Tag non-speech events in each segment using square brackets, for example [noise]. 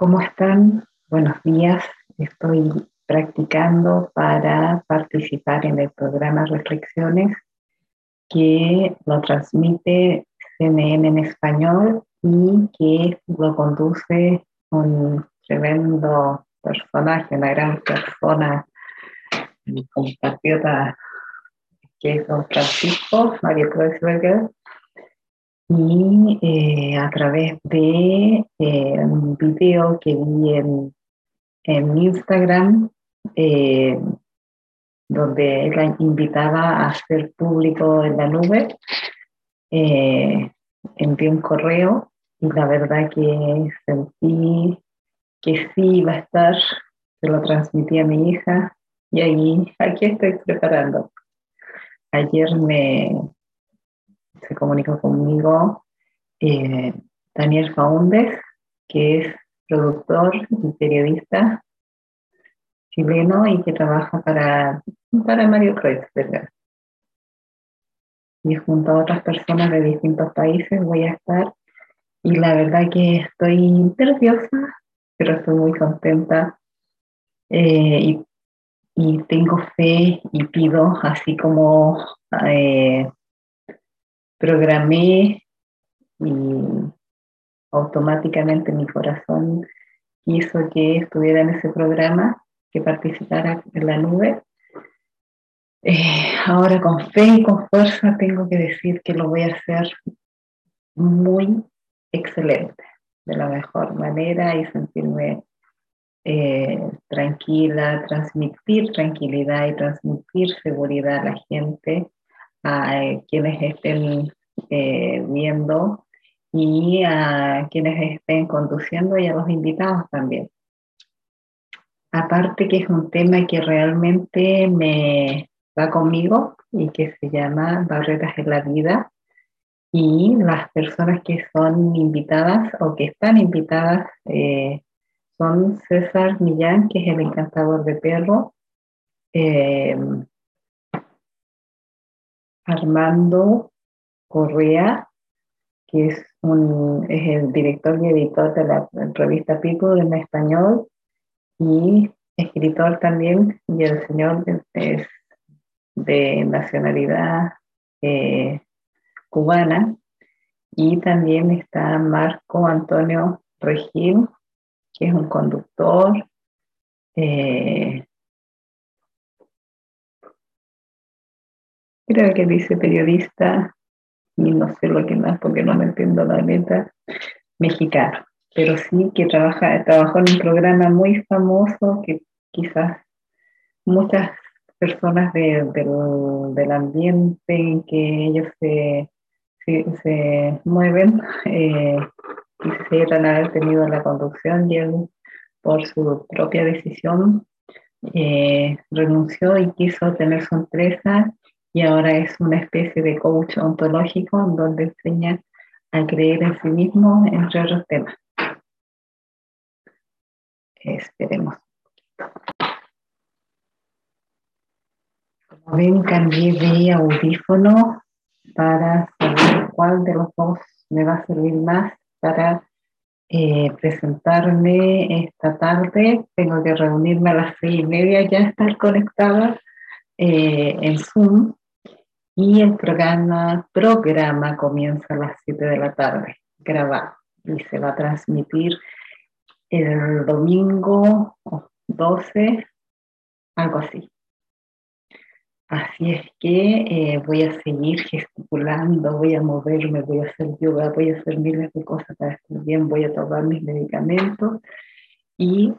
¿Cómo están? Buenos días. Estoy practicando para participar en el programa Reflexiones que lo transmite CNN en español y que lo conduce un tremendo personaje, una gran persona, mi compatriota que es don Francisco, Mario Kreuzberger, y eh, a través de eh, un video que vi en, en Instagram, eh, donde él invitaba a hacer público en la nube, envié un correo y la verdad que sentí que sí iba a estar, se lo transmití a mi hija y ahí, [laughs] aquí estoy preparando. Ayer me, se comunicó conmigo eh, Daniel Faúndez, que es productor y periodista chileno y que trabaja para, para Mario Kreuzberger. Y junto a otras personas de distintos países voy a estar. Y la verdad que estoy nerviosa, pero estoy muy contenta. Eh, y, y, tengo fe y pido, así como eh, programé y automáticamente mi corazón quiso que estuviera en ese programa, que participara en la nube. Eh, ahora con fe y con fuerza tengo que decir que lo voy a hacer muy excelente, de la mejor manera y sentirme eh, tranquila, transmitir tranquilidad y transmitir seguridad a la gente a eh, quienes estén eh, viendo y a quienes estén conduciendo y a los invitados también. Aparte que es un tema que realmente me va conmigo y que se llama Barreras en la Vida y las personas que son invitadas o que están invitadas eh, son César Millán, que es el encantador de perro, Armando Correa, que es, el director y editor de la revista People en español y escritor también, y el señor es de nacionalidad eh, cubana. Y también está Marco Antonio Regil, que es un conductor, eh, creo que dice periodista, y no sé lo que más porque no me entiendo la neta, mexicano, pero sí que trabaja, trabajó en un programa muy famoso que quizás muchas personas de, del ambiente en que ellos se, se, mueven eh, quisieran haber tenido la conducción y él por su propia decisión eh, renunció y quiso tener su empresa y ahora es una especie de coach ontológico donde enseña a creer en sí mismo, entre otros temas. Esperemos. Como ven, cambié de audífono para saber cuál de los dos me va a servir más para eh, presentarme esta tarde. Tengo que reunirme a las seis y media, ya estar conectada eh, en Zoom y el programa, programa comienza a las 7 de la tarde, grabado, y se va a transmitir el domingo 12, algo así. Así es que eh, voy a seguir gesticulando, voy a moverme, voy a hacer yoga, voy a hacer miles de cosas para estar bien, voy a tomar mis medicamentos y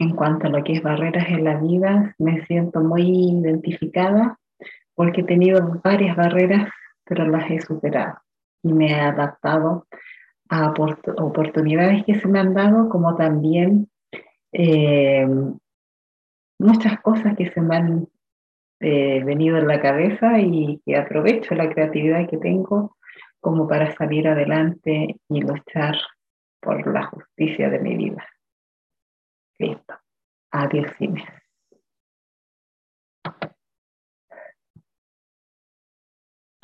en cuanto a lo que es barreras en la vida, me siento muy identificada porque he tenido varias barreras, pero las he superado y me he adaptado a oportunidades que se me han dado, como también eh, muchas cosas que se me han eh, venido en la cabeza y que aprovecho la creatividad que tengo como para salir adelante y luchar por la justicia de mi vida. Listo. Adiós, Inés.